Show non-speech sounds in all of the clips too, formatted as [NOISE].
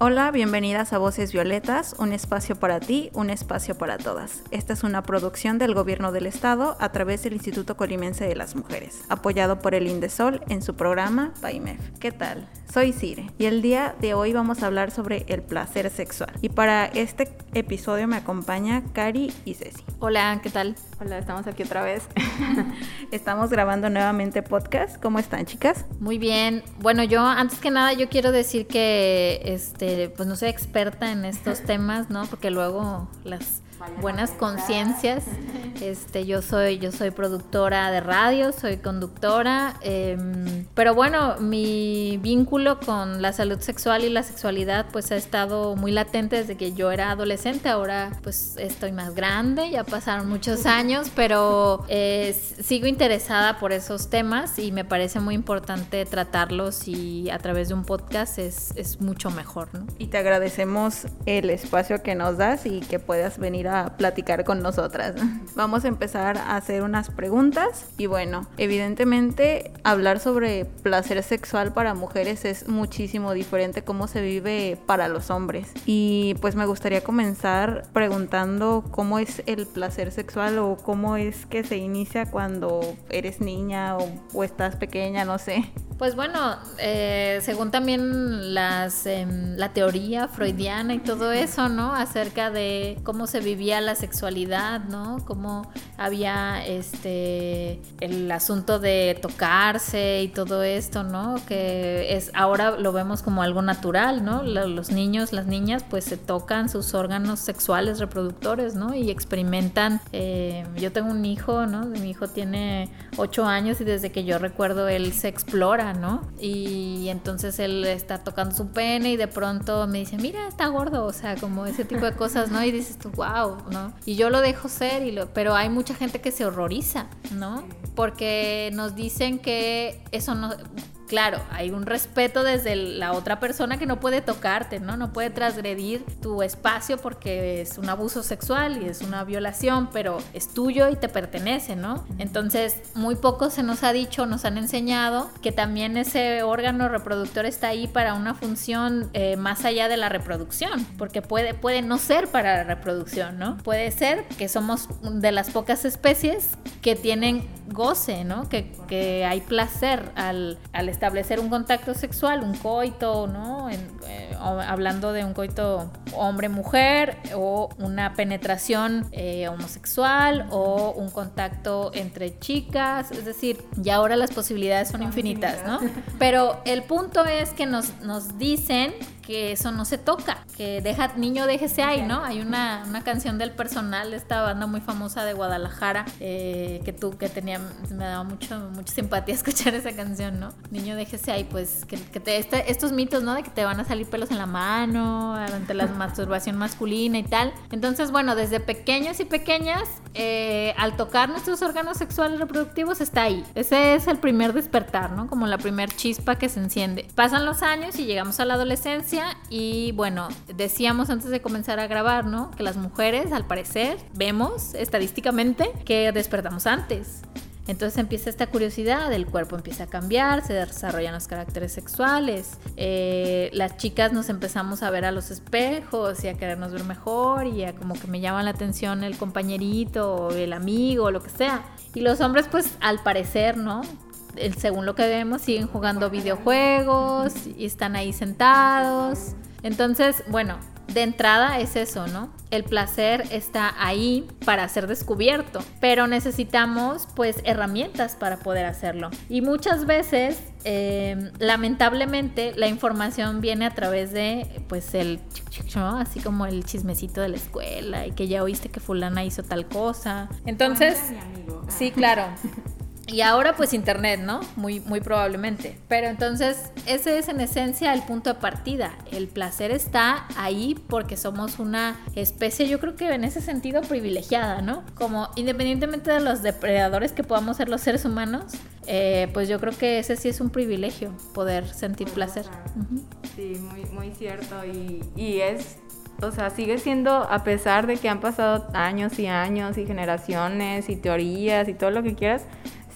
Hola, bienvenidas a Voces Violetas, un espacio para ti, un espacio para todas. Esta es una producción del Gobierno del Estado a través del Instituto Colimense de las Mujeres, apoyado por el Indesol en su programa PAIMEF. ¿Qué tal? Soy Cire y el día de hoy vamos a hablar sobre el placer sexual. Y para este episodio me acompaña Cari y Ceci. Hola, ¿qué tal? Hola, estamos aquí otra vez. [LAUGHS] estamos grabando nuevamente podcast. ¿Cómo están, chicas? Muy bien. Bueno, yo antes que nada yo quiero decir que este pues no soy experta en estos temas, ¿no? Porque luego las buenas conciencias. Este, yo soy, yo soy productora de radio, soy conductora, em, pero bueno, mi vínculo con la salud sexual y la sexualidad pues ha estado muy latente desde que yo era adolescente. Ahora pues estoy más grande, ya pasaron muchos [LAUGHS] años, pero eh, sigo interesada por esos temas y me parece muy importante tratarlos y a través de un podcast es, es mucho mejor, ¿no? Y te agradecemos el espacio que nos das y que puedas venir platicar con nosotras. Vamos a empezar a hacer unas preguntas y bueno, evidentemente hablar sobre placer sexual para mujeres es muchísimo diferente cómo se vive para los hombres. Y pues me gustaría comenzar preguntando cómo es el placer sexual o cómo es que se inicia cuando eres niña o, o estás pequeña, no sé. Pues bueno, eh, según también las, em, la teoría freudiana y todo eso, ¿no? Acerca de cómo se vivía la sexualidad, ¿no? Cómo había este el asunto de tocarse y todo esto, ¿no? Que es ahora lo vemos como algo natural, ¿no? Los niños, las niñas, pues se tocan sus órganos sexuales reproductores, ¿no? Y experimentan. Eh, yo tengo un hijo, ¿no? Mi hijo tiene ocho años y desde que yo recuerdo él se explora ¿no? Y entonces él está tocando su pene y de pronto me dice, mira, está gordo, o sea, como ese tipo de cosas, ¿no? Y dices tú, wow, ¿no? Y yo lo dejo ser, y lo, pero hay mucha gente que se horroriza, ¿no? Porque nos dicen que eso no, claro, hay un respeto desde la otra persona que no puede tocarte, ¿no? No puede transgredir tu espacio porque es un abuso sexual y es una violación, pero es tuyo y te pertenece, ¿no? Entonces, muy poco se nos ha dicho, nos han enseñado que también ese órgano reproductor está ahí para una función eh, más allá de la reproducción, porque puede, puede no ser para la reproducción, ¿no? Puede ser que somos de las pocas especies que tienen goce, ¿no? Que, que hay placer al, al establecer un contacto sexual, un coito, ¿no? Eh, hablando de un coito hombre-mujer o una penetración eh, homosexual o un contacto entre chicas, es decir, ya ahora las posibilidades son infinitas, ¿no? [LAUGHS] Pero el punto es que nos, nos dicen que eso no se toca, que deja, niño déjese ahí, ¿no? Hay una, una canción del personal de esta banda muy famosa de Guadalajara, eh, que tú, que tenía, me daba mucho, mucha simpatía [LAUGHS] escuchar esa canción, ¿no? Niño déjese ahí, pues, que, que te, este, estos mitos, ¿no? De que te van a salir pelos en la mano, ante la [LAUGHS] masturbación masculina y tal. Entonces, bueno, desde pequeños y pequeñas, eh, al tocar nuestros órganos sexuales reproductivos está ahí. Ese es el primer despertar, ¿no? Como la primer chispa que se enciende. Pasan los años y llegamos a la adolescencia y bueno, decíamos antes de comenzar a grabar, ¿no? Que las mujeres, al parecer, vemos estadísticamente que despertamos antes. Entonces empieza esta curiosidad, el cuerpo empieza a cambiar, se desarrollan los caracteres sexuales, eh, las chicas nos empezamos a ver a los espejos y a querernos ver mejor y a como que me llama la atención el compañerito o el amigo o lo que sea. Y los hombres pues al parecer, ¿no? según lo que vemos, siguen jugando videojuegos y están ahí sentados. Entonces, bueno, de entrada es eso, ¿no? El placer está ahí para ser descubierto, pero necesitamos pues herramientas para poder hacerlo. Y muchas veces, em, lamentablemente, la información viene a través de pues el, ¿no? así como el chismecito de la escuela y que ya oíste que fulana hizo tal cosa. Entonces, sí, claro. [LAUGHS] Y ahora pues internet, ¿no? Muy, muy probablemente. Pero entonces ese es en esencia el punto de partida. El placer está ahí porque somos una especie, yo creo que en ese sentido privilegiada, ¿no? Como independientemente de los depredadores que podamos ser los seres humanos, eh, pues yo creo que ese sí es un privilegio, poder sentir placer. Sí, muy, muy cierto. Y, y es o sea, sigue siendo, a pesar de que han pasado años y años y generaciones y teorías y todo lo que quieras,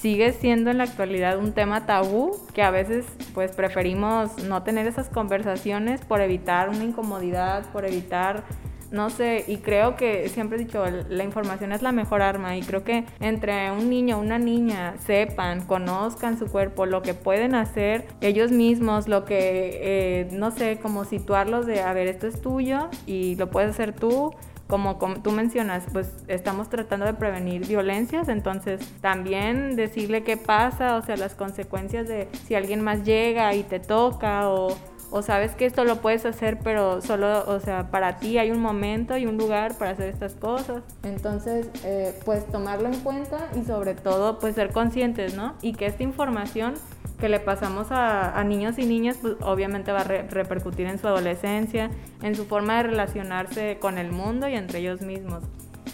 sigue siendo en la actualidad un tema tabú que a veces pues preferimos no tener esas conversaciones por evitar una incomodidad, por evitar no sé, y creo que siempre he dicho, la información es la mejor arma y creo que entre un niño una niña sepan, conozcan su cuerpo, lo que pueden hacer ellos mismos, lo que, eh, no sé, como situarlos de, a ver, esto es tuyo y lo puedes hacer tú como, tú mencionas, pues estamos tratando de prevenir violencias, entonces también decirle qué pasa, o sea, las consecuencias de si alguien más llega y te toca o, o sabes que esto lo puedes hacer, pero solo, o sea, para ti hay un momento y un lugar para hacer estas cosas. Entonces, eh, pues tomarlo en cuenta y sobre todo, pues ser conscientes, ¿no? Y que esta información que le pasamos a, niños y niñas, pues obviamente va a repercutir en su adolescencia, en su forma de relacionarse con el mundo y entre ellos mismos.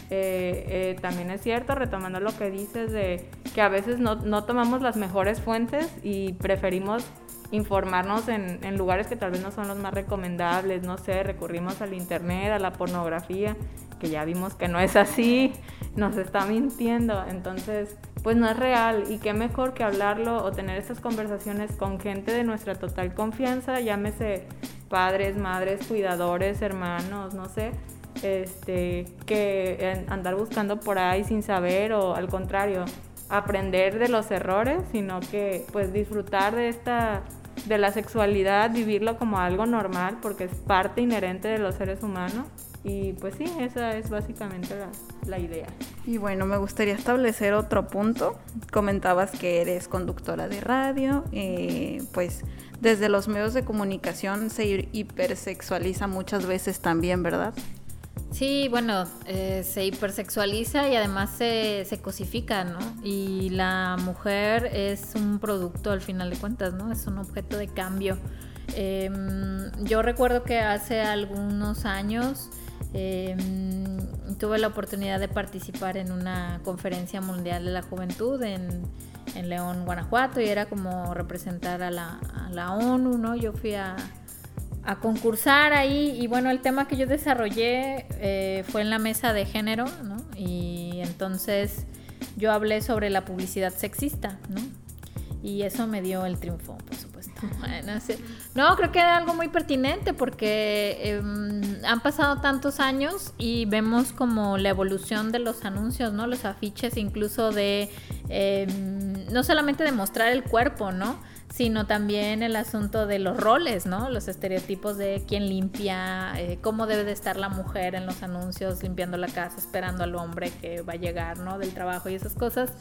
Eh, eh, también es cierto, retomando lo que dices, de que a veces no, no tomamos las mejores fuentes y preferimos informarnos en, en, lugares que tal vez no son los más recomendables, no sé, recurrimos al internet, a la pornografía, que ya vimos que no es así, nos está mintiendo, entonces pues no es real y qué mejor que hablarlo o tener estas conversaciones con gente de nuestra total confianza, llámese padres, madres, cuidadores, hermanos, no sé, este, que andar buscando por ahí sin saber o al contrario, aprender de los errores, sino que pues disfrutar de esta de la sexualidad, vivirlo como algo normal porque es parte inherente de los seres humanos y pues sí, esa es básicamente la, idea. Y bueno, me gustaría establecer otro punto. Comentabas que eres conductora de radio, eh, pues desde los medios de comunicación se hipersexualiza muchas veces también, ¿verdad? Sí, bueno, eh, se hipersexualiza y además se, se, cosifica, ¿no? Y la mujer es un producto al final de cuentas, ¿no? Es un objeto de cambio. Em, yo recuerdo que hace algunos años Em, tuve la oportunidad de participar en una conferencia mundial de la juventud en, León, Guanajuato, y era como representar a la, ONU, ¿no? Yo fui a, concursar ahí y bueno, el tema que yo desarrollé eh, fue en la mesa de género, ¿no? Y entonces yo hablé sobre la publicidad sexista, ¿no? Y eso me dio el triunfo, [LAUGHS] por supuesto. no, creo que era algo muy pertinente porque em, han pasado tantos años y vemos como la evolución de los anuncios, ¿no? Los afiches incluso de, em, no solamente de mostrar el cuerpo, ¿no? Sino también el asunto de los roles, ¿no? Los estereotipos de quién limpia, eh, cómo debe de estar la mujer en los anuncios, limpiando la casa, esperando al hombre que va a llegar, ¿no? Del trabajo y esas cosas.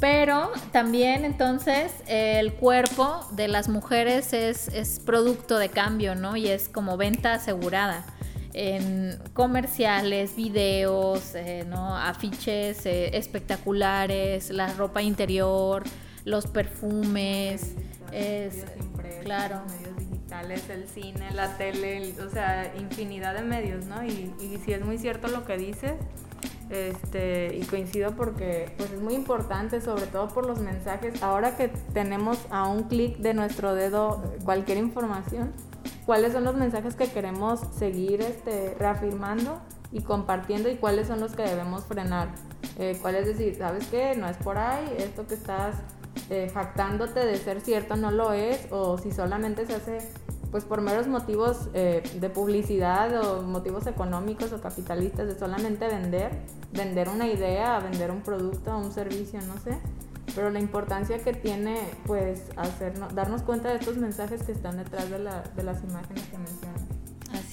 Pero también entonces el cuerpo de las mujeres es, es, producto de cambio, ¿no? Y es como venta asegurada en comerciales, videos, eh, ¿no? afiches eh, espectaculares, la ropa interior, los perfumes, es, claro. medios digitales, el cine, la tele, o sea, infinidad de medios, ¿no? Y, y si es muy cierto lo que dices, este, y coincido porque pues es muy importante, sobre todo por los mensajes. Ahora que tenemos a un clic de nuestro dedo cualquier información, ¿cuáles son los mensajes que queremos seguir este, reafirmando y compartiendo y cuáles son los que debemos frenar? Eh, ¿Cuál es decir, sabes qué? No es por ahí, esto que estás eh, jactándote de ser cierto no lo es, o si solamente se hace pues por meros motivos eh, de publicidad o motivos económicos o capitalistas de solamente vender, vender una idea, vender un producto o un servicio, no sé. Pero la importancia que tiene pues hacernos, darnos cuenta de estos mensajes que están detrás de, la, de las imágenes que mencionan.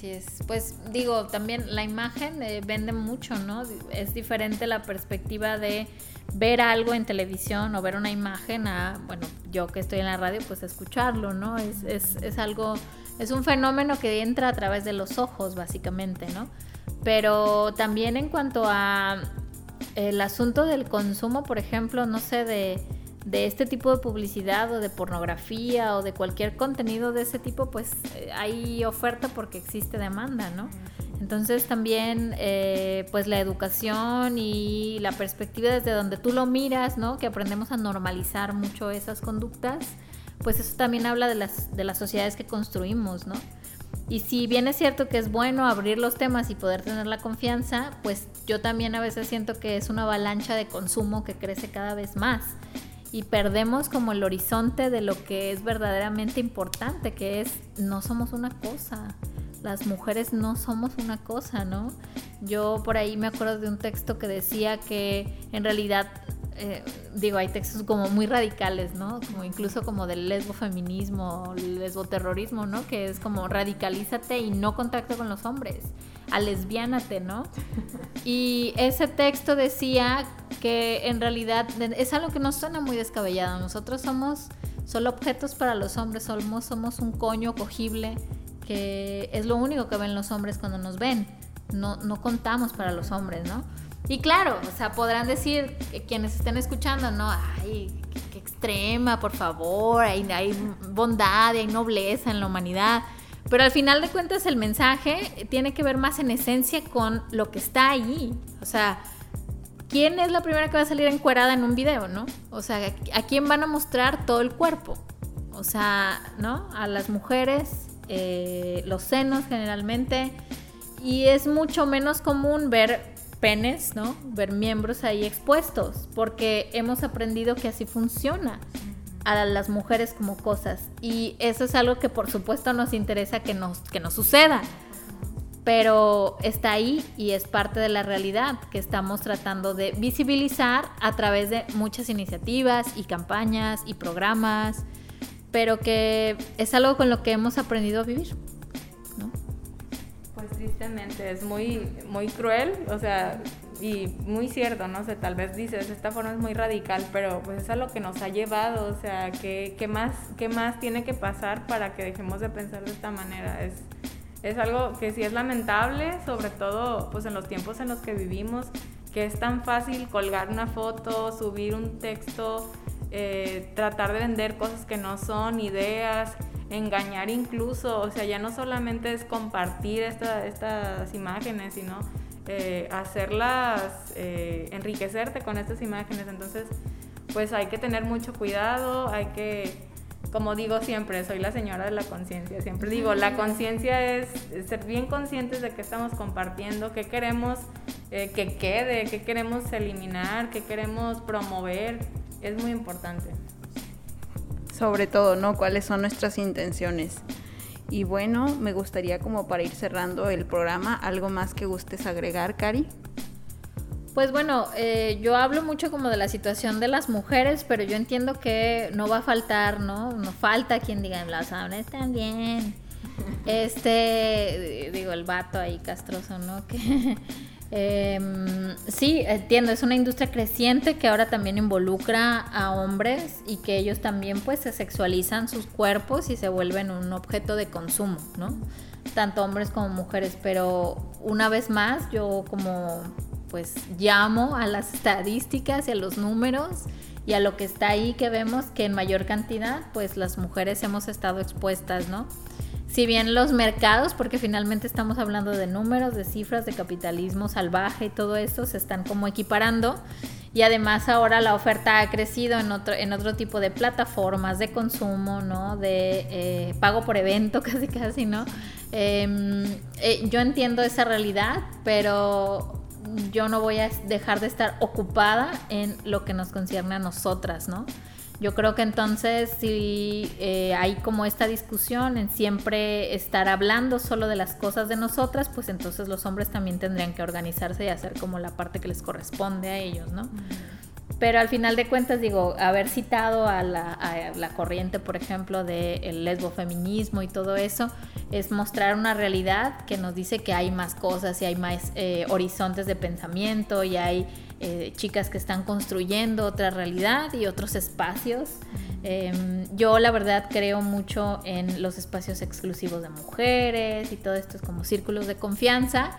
Así es. Pues digo, también la imagen eh, vende mucho, ¿no? Es diferente la perspectiva de ver algo en televisión o ver una imagen a, bueno, yo que estoy en la radio, pues escucharlo, ¿no? Es, es, es algo, es un fenómeno que entra a través de los ojos, básicamente, ¿no? Pero también en cuanto a el asunto del consumo, por ejemplo, no sé, de, de este tipo de publicidad o de pornografía o de cualquier contenido de ese tipo, pues eh, hay oferta porque existe demanda, ¿no? Entonces también eh, pues la educación y la perspectiva desde donde tú lo miras, ¿no? Que aprendemos a normalizar mucho esas conductas, pues eso también habla de las, de las sociedades que construimos, ¿no? Y si bien es cierto que es bueno abrir los temas y poder tener la confianza, pues yo también a veces siento que es una avalancha de consumo que crece cada vez más y perdemos como el horizonte de lo que es verdaderamente importante, que es no somos una cosa. Las mujeres no somos una cosa, ¿no? Yo por ahí me acuerdo de un texto que decía que en realidad eh, digo, hay textos como muy radicales, ¿no? Como incluso como del lesbofeminismo, lesboterrorismo, ¿no? Que es como radicalízate y no contacto con los hombres, a lesbiánate, ¿no? Y ese texto decía que en realidad es algo que nos suena muy descabellado. Nosotros somos solo objetos para los hombres, somos, somos un coño cogible que es lo único que ven los hombres cuando nos ven. No, no contamos para los hombres, ¿no? Y claro, o sea, podrán decir quienes estén escuchando, no, ay, qué, extrema, por favor, hay, hay bondad, hay nobleza en la humanidad. Pero al final de cuentas el mensaje tiene que ver más en esencia con lo que está ahí. O sea, ¿quién es la primera que va a salir encuerada en un video, no? O sea, ¿a quién van a mostrar todo el cuerpo? O sea, ¿no? A las mujeres, eh, los senos generalmente. Y es mucho menos común ver penes, ¿no? Ver miembros ahí expuestos, porque hemos aprendido que así funciona a las mujeres como cosas. Y eso es algo que por supuesto nos interesa que nos, que nos suceda. Pero está ahí y es parte de la realidad que estamos tratando de visibilizar a través de muchas iniciativas y campañas y programas, pero que es algo con lo que hemos aprendido a vivir tristemente, es muy, muy cruel, o sea, y muy cierto, no sé, tal vez dices, esta forma es muy radical, pero pues es a lo que nos ha llevado, o sea, ¿qué, más, qué más tiene que pasar para que dejemos de pensar de esta manera? Es, es algo que sí es lamentable, sobre todo pues en los tiempos en los que vivimos, que es tan fácil colgar una foto, subir un texto, eh, tratar de vender cosas que no son, ideas, engañar incluso, o sea, ya no solamente es compartir estas imágenes, sino eh, hacerlas, eh, enriquecerte con estas imágenes. Entonces, pues hay que tener mucho cuidado, hay que, como digo siempre, soy la señora de la conciencia, siempre digo, la conciencia es ser bien conscientes de qué estamos compartiendo, qué queremos eh, que quede, qué queremos eliminar, qué queremos promover, es muy importante sobre todo, ¿no? ¿Cuáles son nuestras intenciones? Y bueno, me gustaría como para ir cerrando el programa, algo más que gustes agregar, Cari. Pues bueno, eh, yo hablo mucho como de la situación de las mujeres, pero yo entiendo que no va a faltar, ¿no? No falta quien diga, las hombres también. [LAUGHS] Este, digo, el vato ahí castroso, ¿no? [LAUGHS] Que Em, sí, entiendo, es una industria creciente que ahora también involucra a hombres y que ellos también pues se sexualizan sus cuerpos y se vuelven un objeto de consumo, ¿no? Tanto hombres como mujeres, pero una vez más yo como pues llamo a las estadísticas y a los números y a lo que está ahí que vemos que en mayor cantidad pues las mujeres hemos estado expuestas, ¿no? Si bien los mercados, porque finalmente estamos hablando de números, de cifras, de capitalismo salvaje y todo esto se están como equiparando. Y además ahora la oferta ha crecido en otro, en otro tipo de plataformas de consumo, ¿no? De eh, pago por evento, [LAUGHS] casi casi, ¿no? Em, eh, yo entiendo esa realidad, pero yo no voy a dejar de estar ocupada en lo que nos concierne a nosotras, ¿no? Yo creo que entonces si eh, hay como esta discusión en siempre estar hablando solo de las cosas de nosotras, pues entonces los hombres también tendrían que organizarse y hacer como la parte que les corresponde a ellos, ¿no? Pero al final de cuentas, digo, haber citado a la, corriente, por ejemplo, del lesbofeminismo y todo eso, es mostrar una realidad que nos dice que hay más cosas y hay más eh, horizontes de pensamiento y hay eh, chicas que están construyendo otra realidad y otros espacios. Em, yo la verdad creo mucho en los espacios exclusivos de mujeres y todo esto es como círculos de confianza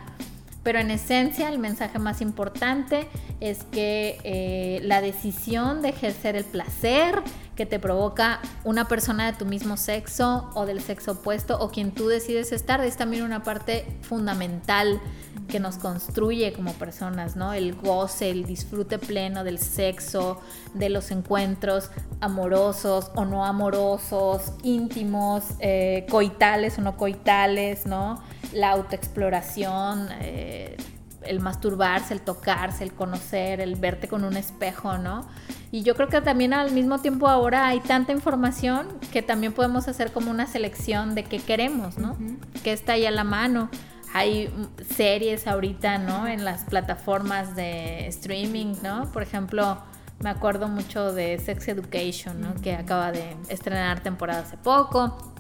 Pero en esencia el mensaje más importante es que eh, la decisión de ejercer el placer que te provoca una persona de tu mismo sexo o del sexo opuesto o quien tú decides estar es también una parte fundamental que nos construye como personas, ¿no? El goce, el disfrute pleno del sexo, de los encuentros amorosos o no amorosos, íntimos, eh, coitales o no coitales, ¿no? La autoexploración, eh, el masturbarse, el tocarse, el conocer, el verte con un espejo, ¿no? Y yo creo que también al mismo tiempo ahora hay tanta información que también podemos hacer como una selección de qué queremos, ¿no? Que está ahí a la mano. Hay series ahorita, ¿no? En las plataformas de streaming, ¿no? Por ejemplo, me acuerdo mucho de Sex Education, ¿no? Que acaba de estrenar temporada hace poco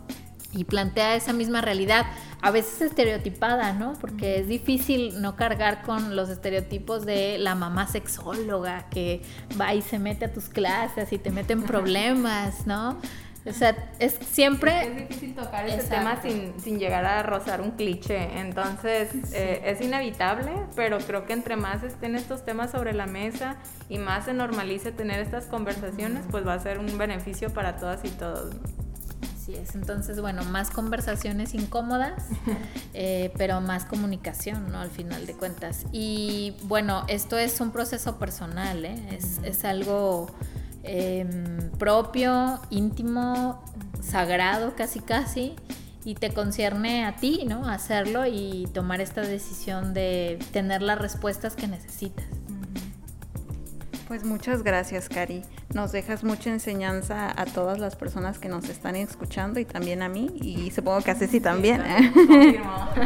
y plantea esa misma realidad, a veces estereotipada, ¿no? Porque es difícil no cargar con los estereotipos de la mamá sexóloga que va y se mete a tus clases y te mete en problemas, ¿no? O sea, es siempre... Es difícil tocar ese tema sin, llegar a rozar un cliché, entonces eh, es inevitable, pero creo que entre más estén estos temas sobre la mesa y más se normalice tener estas conversaciones, pues va a ser un beneficio para todas y todos. Así es, entonces bueno, más conversaciones incómodas, [LAUGHS] eh, pero más comunicación, ¿no? Al final de cuentas. Y bueno, esto es un proceso personal, ¿eh? es, algo em, propio, íntimo, sagrado casi casi, y te concierne a ti, ¿no? Hacerlo y tomar esta decisión de tener las respuestas que necesitas. Pues muchas gracias, Cari. Nos dejas mucha enseñanza a todas las personas que nos están escuchando y también a mí y supongo que a Ceci también. ¿eh? [LAUGHS]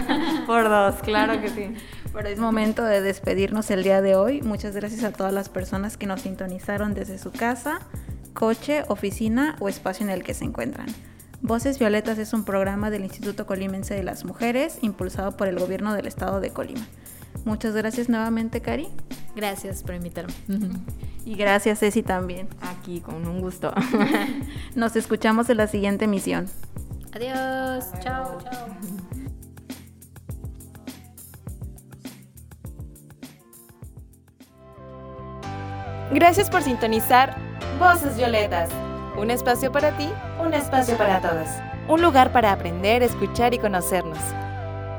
[LAUGHS] Por dos, claro que sí. [LAUGHS] Pero es momento de despedirnos el día de hoy. Muchas gracias a todas las personas que nos sintonizaron desde su casa, coche, oficina o espacio en el que se encuentran. Voces Violetas es un programa del Instituto Colimense de las Mujeres impulsado por el gobierno del estado de Colima. Muchas gracias nuevamente, Cari. Gracias por invitarme. Y gracias, Ceci, también. Aquí, con un gusto. [LAUGHS] Nos escuchamos en la siguiente emisión. Adiós. Chao, chao. Gracias por sintonizar Voces Violetas. Un espacio para ti, un espacio para todos. Un lugar para aprender, escuchar y conocernos.